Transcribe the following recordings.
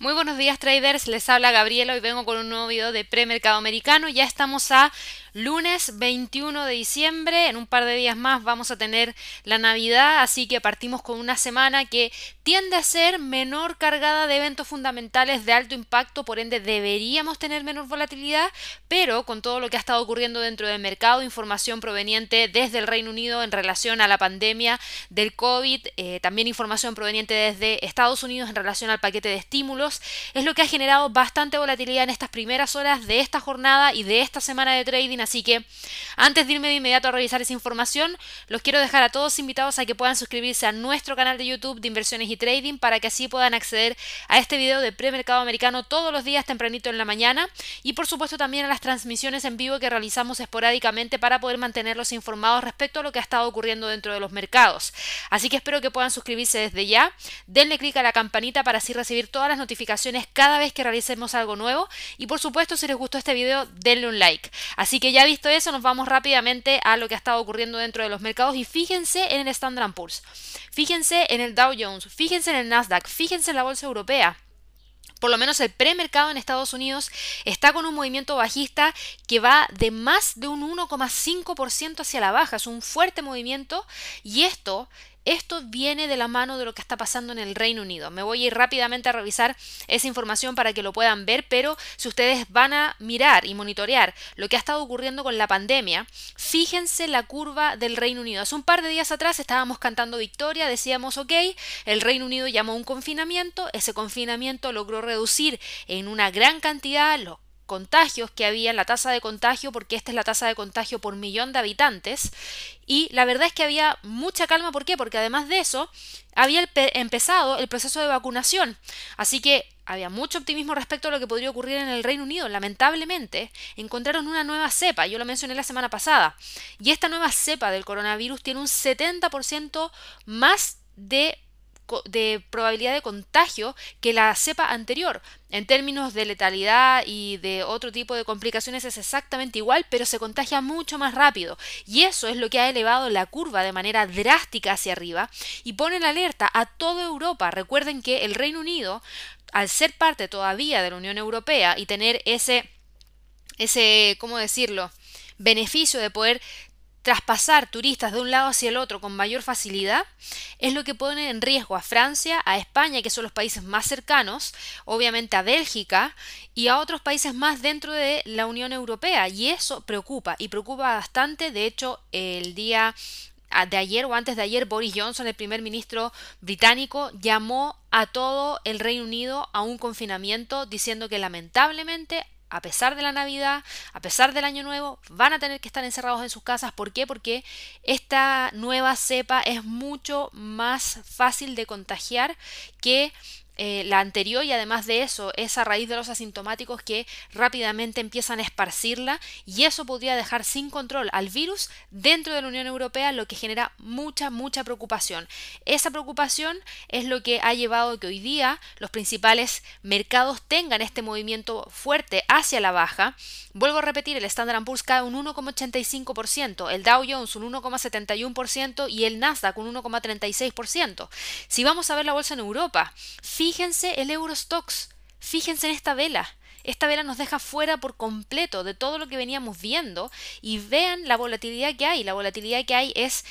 Muy buenos días traders, les habla Gabriela, hoy vengo con un nuevo video de premercado americano, ya estamos a lunes 21 de diciembre, en un par de días más vamos a tener la Navidad, así que partimos con una semana que tiende a ser menor cargada de eventos fundamentales de alto impacto, por ende deberíamos tener menor volatilidad, pero con todo lo que ha estado ocurriendo dentro del mercado, información proveniente desde el Reino Unido en relación a la pandemia del COVID, eh, también información proveniente desde Estados Unidos en relación al paquete de estímulos, es lo que ha generado bastante volatilidad en estas primeras horas de esta jornada y de esta semana de trading. Así que antes de irme de inmediato a revisar esa información, los quiero dejar a todos invitados a que puedan suscribirse a nuestro canal de YouTube de inversiones y trading para que así puedan acceder a este video de premercado americano todos los días tempranito en la mañana y por supuesto también a las transmisiones en vivo que realizamos esporádicamente para poder mantenerlos informados respecto a lo que ha estado ocurriendo dentro de los mercados. Así que espero que puedan suscribirse desde ya, denle clic a la campanita para así recibir todas las notificaciones cada vez que realicemos algo nuevo y por supuesto si les gustó este video denle un like. Así que ya visto eso nos vamos rápidamente a lo que ha estado ocurriendo dentro de los mercados y fíjense en el Standard Poor's, fíjense en el Dow Jones, fíjense en el Nasdaq, fíjense en la bolsa europea por lo menos el premercado en Estados Unidos está con un movimiento bajista que va de más de un 1,5% hacia la baja. Es un fuerte movimiento y esto esto viene de la mano de lo que está pasando en el Reino Unido. Me voy a ir rápidamente a revisar esa información para que lo puedan ver, pero si ustedes van a mirar y monitorear lo que ha estado ocurriendo con la pandemia, fíjense la curva del Reino Unido. Hace un par de días atrás estábamos cantando victoria, decíamos, ok, el Reino Unido llamó un confinamiento, ese confinamiento logró reducir en una gran cantidad los contagios que había, la tasa de contagio, porque esta es la tasa de contagio por millón de habitantes. Y la verdad es que había mucha calma, ¿por qué? Porque además de eso, había empezado el proceso de vacunación. Así que había mucho optimismo respecto a lo que podría ocurrir en el Reino Unido. Lamentablemente, encontraron una nueva cepa, yo lo mencioné la semana pasada, y esta nueva cepa del coronavirus tiene un 70% más de de probabilidad de contagio que la cepa anterior. En términos de letalidad y de otro tipo de complicaciones es exactamente igual, pero se contagia mucho más rápido. Y eso es lo que ha elevado la curva de manera drástica hacia arriba y pone en alerta a toda Europa. Recuerden que el Reino Unido, al ser parte todavía de la Unión Europea y tener ese, ese, ¿cómo decirlo? beneficio de poder traspasar turistas de un lado hacia el otro con mayor facilidad es lo que pone en riesgo a Francia, a España, que son los países más cercanos, obviamente a Bélgica y a otros países más dentro de la Unión Europea. Y eso preocupa y preocupa bastante. De hecho, el día de ayer o antes de ayer, Boris Johnson, el primer ministro británico, llamó a todo el Reino Unido a un confinamiento diciendo que lamentablemente a pesar de la Navidad, a pesar del Año Nuevo, van a tener que estar encerrados en sus casas. ¿Por qué? Porque esta nueva cepa es mucho más fácil de contagiar que eh, la anterior y además de eso es a raíz de los asintomáticos que rápidamente empiezan a esparcirla y eso podría dejar sin control al virus dentro de la Unión Europea lo que genera mucha mucha preocupación. Esa preocupación es lo que ha llevado a que hoy día los principales mercados tengan este movimiento fuerte hacia la baja. Vuelvo a repetir el Standard Poor's cae un 1,85% el Dow Jones un 1,71% y el Nasdaq un 1,36% si vamos a ver la bolsa en Europa Fíjense el Eurostox, fíjense en esta vela. Esta vela nos deja fuera por completo de todo lo que veníamos viendo y vean la volatilidad que hay. La volatilidad que hay es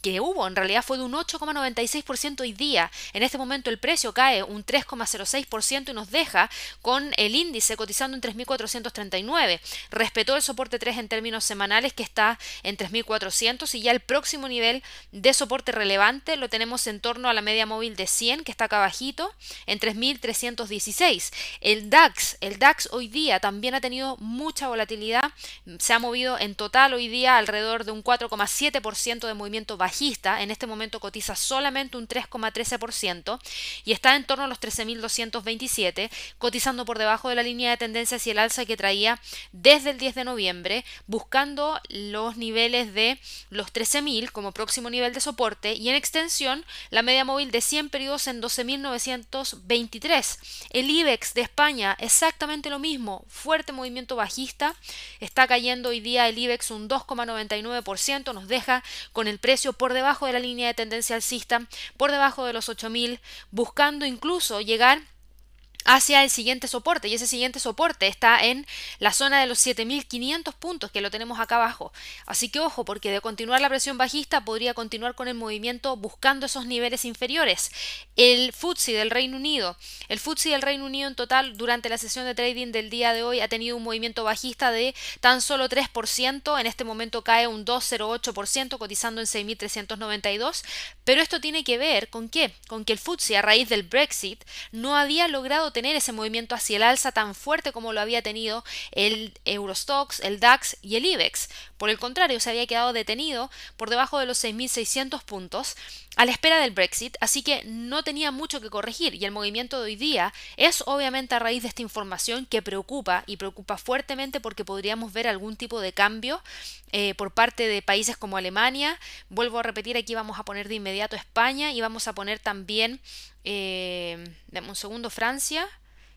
que hubo en realidad fue de un 8,96% hoy día. En este momento el precio cae un 3,06% y nos deja con el índice cotizando en 3.439. Respetó el soporte 3 en términos semanales que está en 3.400 y ya el próximo nivel de soporte relevante lo tenemos en torno a la media móvil de 100 que está acá abajito en 3.316. El DAX, el DAX hoy día también ha tenido mucha volatilidad. Se ha movido en total hoy día alrededor de un 4,7% de movimiento bajito en este momento cotiza solamente un 3,13% y está en torno a los 13.227, cotizando por debajo de la línea de tendencia hacia el alza que traía desde el 10 de noviembre, buscando los niveles de los 13.000 como próximo nivel de soporte y en extensión la media móvil de 100 periodos en 12.923. El IBEX de España exactamente lo mismo, fuerte movimiento bajista, está cayendo hoy día el IBEX un 2,99%, nos deja con el precio por debajo de la línea de tendencia alcista, por debajo de los 8.000, buscando incluso llegar hacia el siguiente soporte y ese siguiente soporte está en la zona de los 7500 puntos que lo tenemos acá abajo. Así que ojo, porque de continuar la presión bajista podría continuar con el movimiento buscando esos niveles inferiores. El FTSE del Reino Unido, el FTSE del Reino Unido en total durante la sesión de trading del día de hoy ha tenido un movimiento bajista de tan solo 3%, en este momento cae un 2,08% cotizando en 6392, pero esto tiene que ver con qué? Con que el FTSE a raíz del Brexit no había logrado tener ese movimiento hacia el alza tan fuerte como lo había tenido el Eurostox, el DAX y el IBEX. Por el contrario, se había quedado detenido por debajo de los 6.600 puntos a la espera del Brexit, así que no tenía mucho que corregir y el movimiento de hoy día es obviamente a raíz de esta información que preocupa y preocupa fuertemente porque podríamos ver algún tipo de cambio eh, por parte de países como Alemania. Vuelvo a repetir, aquí vamos a poner de inmediato España y vamos a poner también, eh, un segundo, Francia.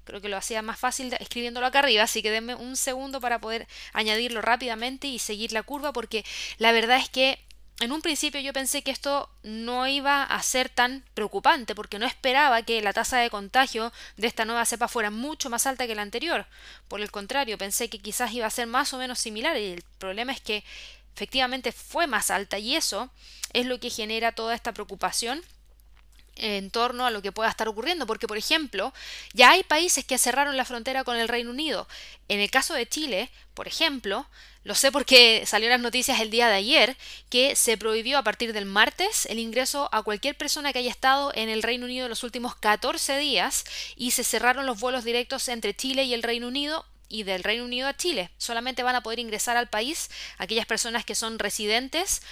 Creo que lo hacía más fácil escribiéndolo acá arriba, así que denme un segundo para poder añadirlo rápidamente y seguir la curva, porque la verdad es que en un principio yo pensé que esto no iba a ser tan preocupante porque no esperaba que la tasa de contagio de esta nueva cepa fuera mucho más alta que la anterior. Por el contrario, pensé que quizás iba a ser más o menos similar y el problema es que efectivamente fue más alta y eso es lo que genera toda esta preocupación en torno a lo que pueda estar ocurriendo, porque por ejemplo, ya hay países que cerraron la frontera con el Reino Unido. En el caso de Chile, por ejemplo, lo sé porque salió las noticias el día de ayer que se prohibió a partir del martes el ingreso a cualquier persona que haya estado en el Reino Unido en los últimos 14 días y se cerraron los vuelos directos entre Chile y el Reino Unido y del Reino Unido a Chile. Solamente van a poder ingresar al país aquellas personas que son residentes,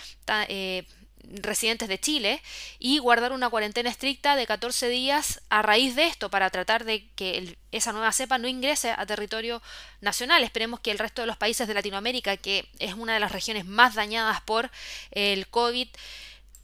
eh, residentes de Chile y guardar una cuarentena estricta de 14 días a raíz de esto para tratar de que esa nueva cepa no ingrese a territorio nacional. Esperemos que el resto de los países de Latinoamérica, que es una de las regiones más dañadas por el COVID,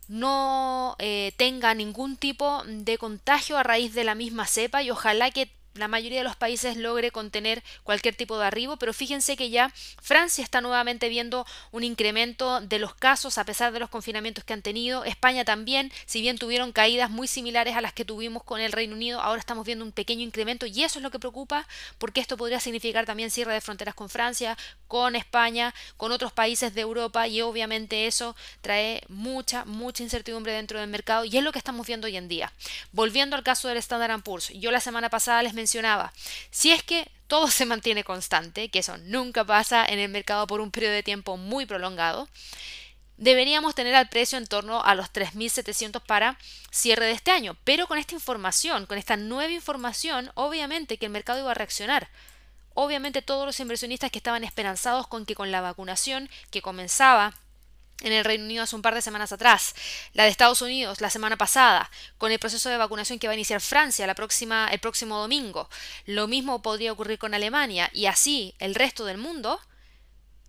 no eh, tenga ningún tipo de contagio a raíz de la misma cepa y ojalá que la mayoría de los países logre contener cualquier tipo de arribo, pero fíjense que ya Francia está nuevamente viendo un incremento de los casos a pesar de los confinamientos que han tenido. España también, si bien tuvieron caídas muy similares a las que tuvimos con el Reino Unido, ahora estamos viendo un pequeño incremento y eso es lo que preocupa porque esto podría significar también cierre de fronteras con Francia, con España, con otros países de Europa y obviamente eso trae mucha, mucha incertidumbre dentro del mercado y es lo que estamos viendo hoy en día. Volviendo al caso del Standard Poor's, yo la semana pasada les mencioné si es que todo se mantiene constante, que eso nunca pasa en el mercado por un periodo de tiempo muy prolongado, deberíamos tener al precio en torno a los 3.700 para cierre de este año. Pero con esta información, con esta nueva información, obviamente que el mercado iba a reaccionar. Obviamente todos los inversionistas que estaban esperanzados con que con la vacunación que comenzaba en el Reino Unido hace un par de semanas atrás, la de Estados Unidos la semana pasada, con el proceso de vacunación que va a iniciar Francia la próxima, el próximo domingo. Lo mismo podría ocurrir con Alemania y así el resto del mundo.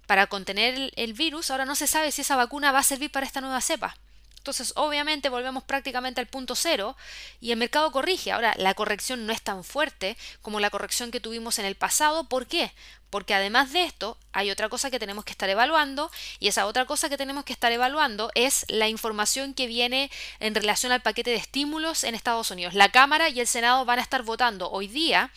Para contener el virus, ahora no se sabe si esa vacuna va a servir para esta nueva cepa. Entonces, obviamente, volvemos prácticamente al punto cero y el mercado corrige. Ahora, la corrección no es tan fuerte como la corrección que tuvimos en el pasado. ¿Por qué? Porque además de esto, hay otra cosa que tenemos que estar evaluando y esa otra cosa que tenemos que estar evaluando es la información que viene en relación al paquete de estímulos en Estados Unidos. La Cámara y el Senado van a estar votando hoy día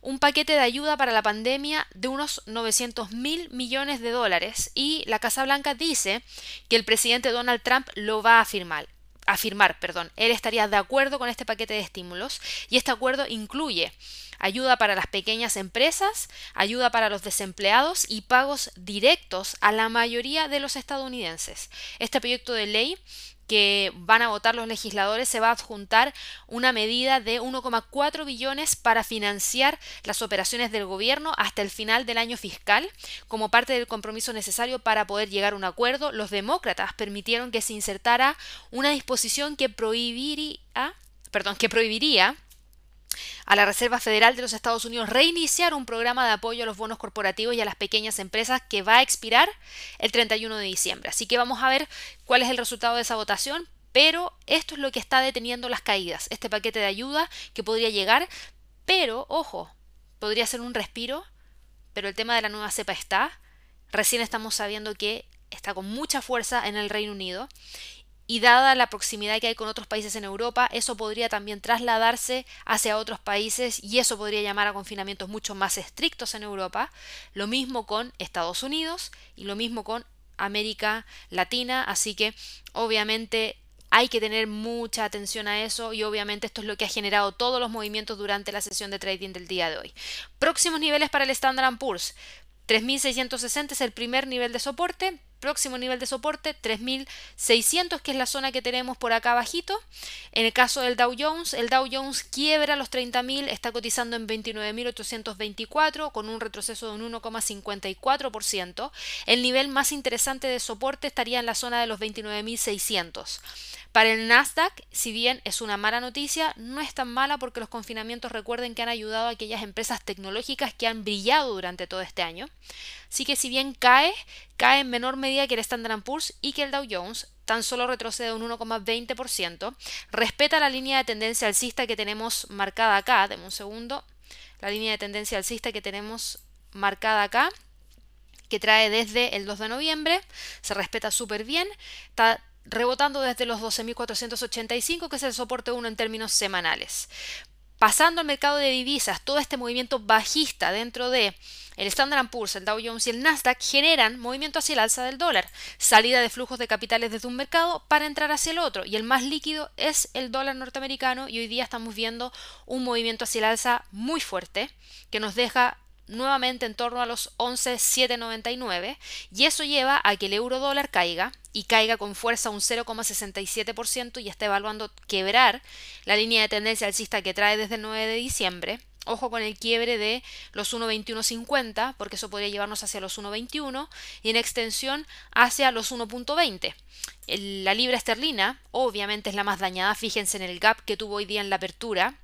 un paquete de ayuda para la pandemia de unos 900 mil millones de dólares y la Casa Blanca dice que el presidente Donald Trump lo va a firmar afirmar, perdón, él estaría de acuerdo con este paquete de estímulos y este acuerdo incluye ayuda para las pequeñas empresas, ayuda para los desempleados y pagos directos a la mayoría de los estadounidenses. Este proyecto de ley que van a votar los legisladores se va a adjuntar una medida de 1,4 billones para financiar las operaciones del gobierno hasta el final del año fiscal como parte del compromiso necesario para poder llegar a un acuerdo. Los demócratas permitieron que se insertara una disposición que prohibiría, perdón, que prohibiría a la Reserva Federal de los Estados Unidos reiniciar un programa de apoyo a los bonos corporativos y a las pequeñas empresas que va a expirar el 31 de diciembre. Así que vamos a ver cuál es el resultado de esa votación, pero esto es lo que está deteniendo las caídas, este paquete de ayuda que podría llegar, pero ojo, podría ser un respiro, pero el tema de la nueva cepa está, recién estamos sabiendo que está con mucha fuerza en el Reino Unido y dada la proximidad que hay con otros países en Europa, eso podría también trasladarse hacia otros países y eso podría llamar a confinamientos mucho más estrictos en Europa. Lo mismo con Estados Unidos y lo mismo con América Latina, así que obviamente hay que tener mucha atención a eso y obviamente esto es lo que ha generado todos los movimientos durante la sesión de trading del día de hoy. Próximos niveles para el Standard Poor's. 3660 es el primer nivel de soporte, próximo nivel de soporte 3600 que es la zona que tenemos por acá abajito. En el caso del Dow Jones el Dow Jones quiebra los 30.000 está cotizando en 29.824 con un retroceso de un 1,54% el nivel más interesante de soporte estaría en la zona de los 29.600 para el Nasdaq, si bien es una mala noticia, no es tan mala porque los confinamientos recuerden que han ayudado a aquellas empresas tecnológicas que han brillado durante todo este año. Así que si bien cae, cae en menor medida que el Standard Poor's y que el Dow Jones, tan solo retrocede un 1,20%, respeta la línea de tendencia alcista que tenemos marcada acá, deme un segundo, la línea de tendencia alcista que tenemos marcada acá, que trae desde el 2 de noviembre, se respeta súper bien, está rebotando desde los 12.485, que es el soporte 1 en términos semanales. Pasando al mercado de divisas, todo este movimiento bajista dentro de el Standard Poor's, el Dow Jones y el Nasdaq generan movimiento hacia el alza del dólar, salida de flujos de capitales desde un mercado para entrar hacia el otro, y el más líquido es el dólar norteamericano y hoy día estamos viendo un movimiento hacia el alza muy fuerte que nos deja nuevamente en torno a los 11,799 y eso lleva a que el euro dólar caiga y caiga con fuerza un 0,67% y está evaluando quebrar la línea de tendencia alcista que trae desde el 9 de diciembre. Ojo con el quiebre de los 1.2150 porque eso podría llevarnos hacia los 1.21 y en extensión hacia los 1.20. La libra esterlina obviamente es la más dañada, fíjense en el gap que tuvo hoy día en la apertura,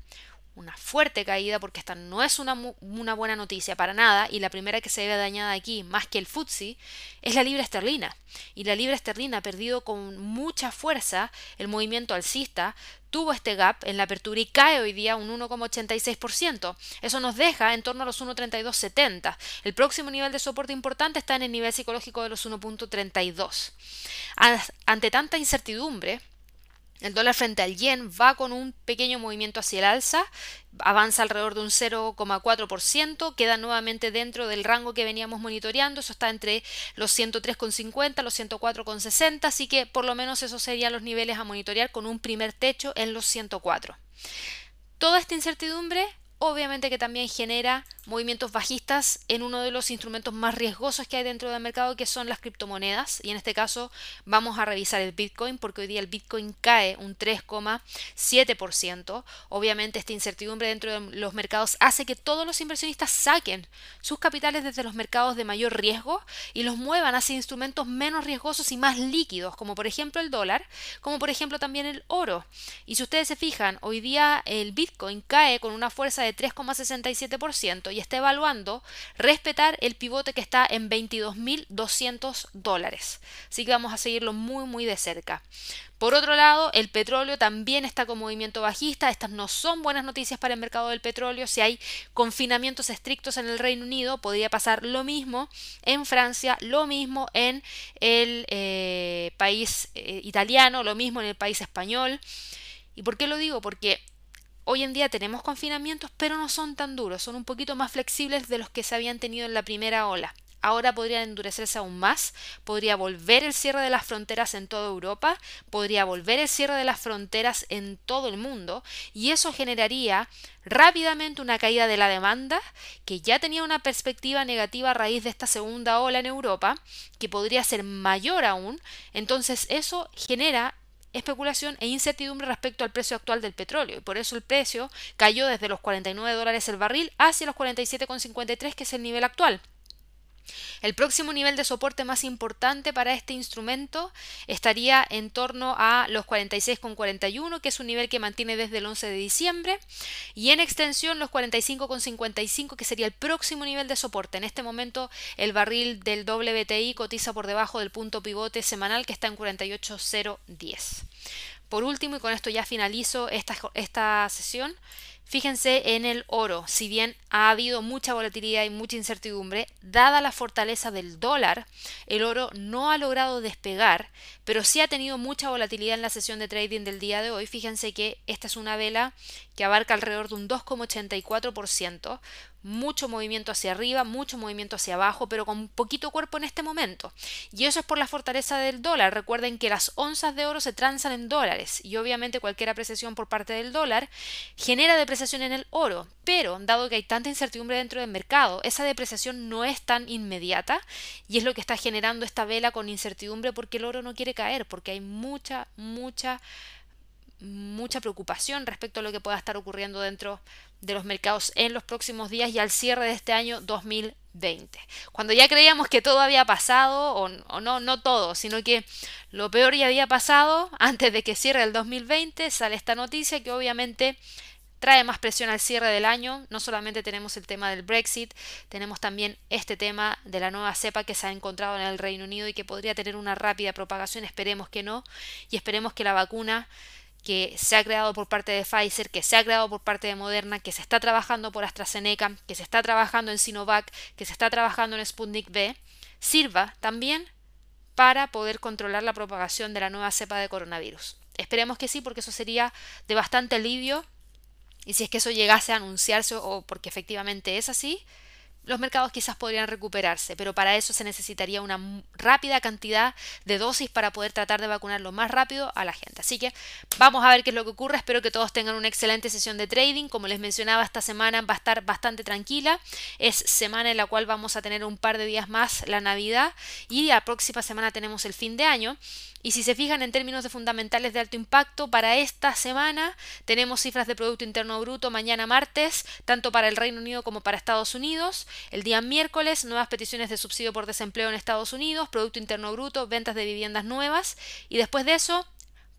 una fuerte caída porque esta no es una, una, buena noticia para nada y la primera que se ve dañada aquí más que el FTSE es la libra esterlina y la libra esterlina ha perdido con mucha fuerza el movimiento alcista tuvo este gap en la apertura y cae hoy día un 1,86%. Eso nos deja en torno a los 1,3270. El próximo nivel de soporte importante está en el nivel psicológico de los 1,32. Ante tanta incertidumbre, el dólar frente al yen va con un pequeño movimiento hacia el alza, avanza alrededor de un 0,4%, queda nuevamente dentro del rango que veníamos monitoreando, eso está entre los 103,50, los 104,60, así que por lo menos esos serían los niveles a monitorear con un primer techo en los 104. Toda esta incertidumbre obviamente que también genera movimientos bajistas en uno de los instrumentos más riesgosos que hay dentro del mercado, que son las criptomonedas. Y en este caso vamos a revisar el Bitcoin, porque hoy día el Bitcoin cae un 3,7%. Obviamente esta incertidumbre dentro de los mercados hace que todos los inversionistas saquen sus capitales desde los mercados de mayor riesgo y los muevan hacia instrumentos menos riesgosos y más líquidos, como por ejemplo el dólar, como por ejemplo también el oro. Y si ustedes se fijan, hoy día el Bitcoin cae con una fuerza de 3,67% y está evaluando respetar el pivote que está en 22.200 dólares. Así que vamos a seguirlo muy muy de cerca. Por otro lado, el petróleo también está con movimiento bajista. Estas no son buenas noticias para el mercado del petróleo. Si hay confinamientos estrictos en el Reino Unido, podría pasar lo mismo en Francia, lo mismo en el eh, país eh, italiano, lo mismo en el país español. ¿Y por qué lo digo? Porque Hoy en día tenemos confinamientos, pero no son tan duros, son un poquito más flexibles de los que se habían tenido en la primera ola. Ahora podrían endurecerse aún más, podría volver el cierre de las fronteras en toda Europa, podría volver el cierre de las fronteras en todo el mundo, y eso generaría rápidamente una caída de la demanda, que ya tenía una perspectiva negativa a raíz de esta segunda ola en Europa, que podría ser mayor aún, entonces eso genera especulación e incertidumbre respecto al precio actual del petróleo y por eso el precio cayó desde los 49 dólares el barril hacia los 47,53 que es el nivel actual. El próximo nivel de soporte más importante para este instrumento estaría en torno a los 46,41, que es un nivel que mantiene desde el 11 de diciembre, y en extensión los 45,55, que sería el próximo nivel de soporte. En este momento el barril del WTI cotiza por debajo del punto pivote semanal que está en 48,010. Por último, y con esto ya finalizo esta, esta sesión, Fíjense en el oro, si bien ha habido mucha volatilidad y mucha incertidumbre, dada la fortaleza del dólar, el oro no ha logrado despegar, pero sí ha tenido mucha volatilidad en la sesión de trading del día de hoy. Fíjense que esta es una vela que abarca alrededor de un 2,84%, mucho movimiento hacia arriba, mucho movimiento hacia abajo, pero con poquito cuerpo en este momento. Y eso es por la fortaleza del dólar. Recuerden que las onzas de oro se transan en dólares y obviamente cualquier apreciación por parte del dólar genera depreciación en el oro. Pero dado que hay tanta incertidumbre dentro del mercado, esa depreciación no es tan inmediata y es lo que está generando esta vela con incertidumbre porque el oro no quiere caer, porque hay mucha, mucha mucha preocupación respecto a lo que pueda estar ocurriendo dentro de los mercados en los próximos días y al cierre de este año 2020. Cuando ya creíamos que todo había pasado, o, no, no todo, sino que lo peor ya había pasado, antes de que cierre el 2020, sale esta noticia que obviamente trae más presión al cierre del año. No solamente tenemos el tema del Brexit, tenemos también este tema de la nueva cepa que se ha encontrado en el Reino Unido y que podría tener una rápida propagación. Esperemos que no y esperemos que la vacuna que se ha creado por parte de Pfizer, que se ha creado por parte de Moderna, que se está trabajando por AstraZeneca, que se está trabajando en Sinovac, que se está trabajando en Sputnik V, sirva también para poder controlar la propagación de la nueva cepa de coronavirus. Esperemos que sí, porque eso sería de bastante alivio. Y si es que eso llegase a anunciarse o porque efectivamente es así, los mercados quizás podrían recuperarse, pero para eso se necesitaría una rápida cantidad de dosis para poder tratar de vacunar lo más rápido a la gente. Así que vamos a ver qué es lo que ocurre. Espero que todos tengan una excelente sesión de trading. Como les mencionaba, esta semana va a estar bastante tranquila. Es semana en la cual vamos a tener un par de días más la Navidad y la próxima semana tenemos el fin de año. Y si se fijan en términos de fundamentales de alto impacto, para esta semana tenemos cifras de Producto Interno Bruto mañana martes, tanto para el Reino Unido como para Estados Unidos. El día miércoles, nuevas peticiones de subsidio por desempleo en Estados Unidos, Producto Interno Bruto, ventas de viviendas nuevas. Y después de eso,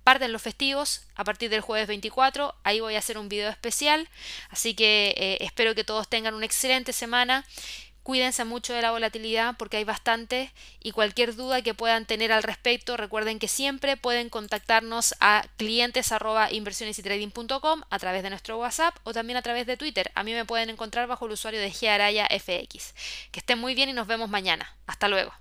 parten los festivos a partir del jueves 24. Ahí voy a hacer un video especial. Así que eh, espero que todos tengan una excelente semana Cuídense mucho de la volatilidad porque hay bastante y cualquier duda que puedan tener al respecto, recuerden que siempre pueden contactarnos a clientes a través de nuestro WhatsApp o también a través de Twitter. A mí me pueden encontrar bajo el usuario de FX. Que estén muy bien y nos vemos mañana. Hasta luego.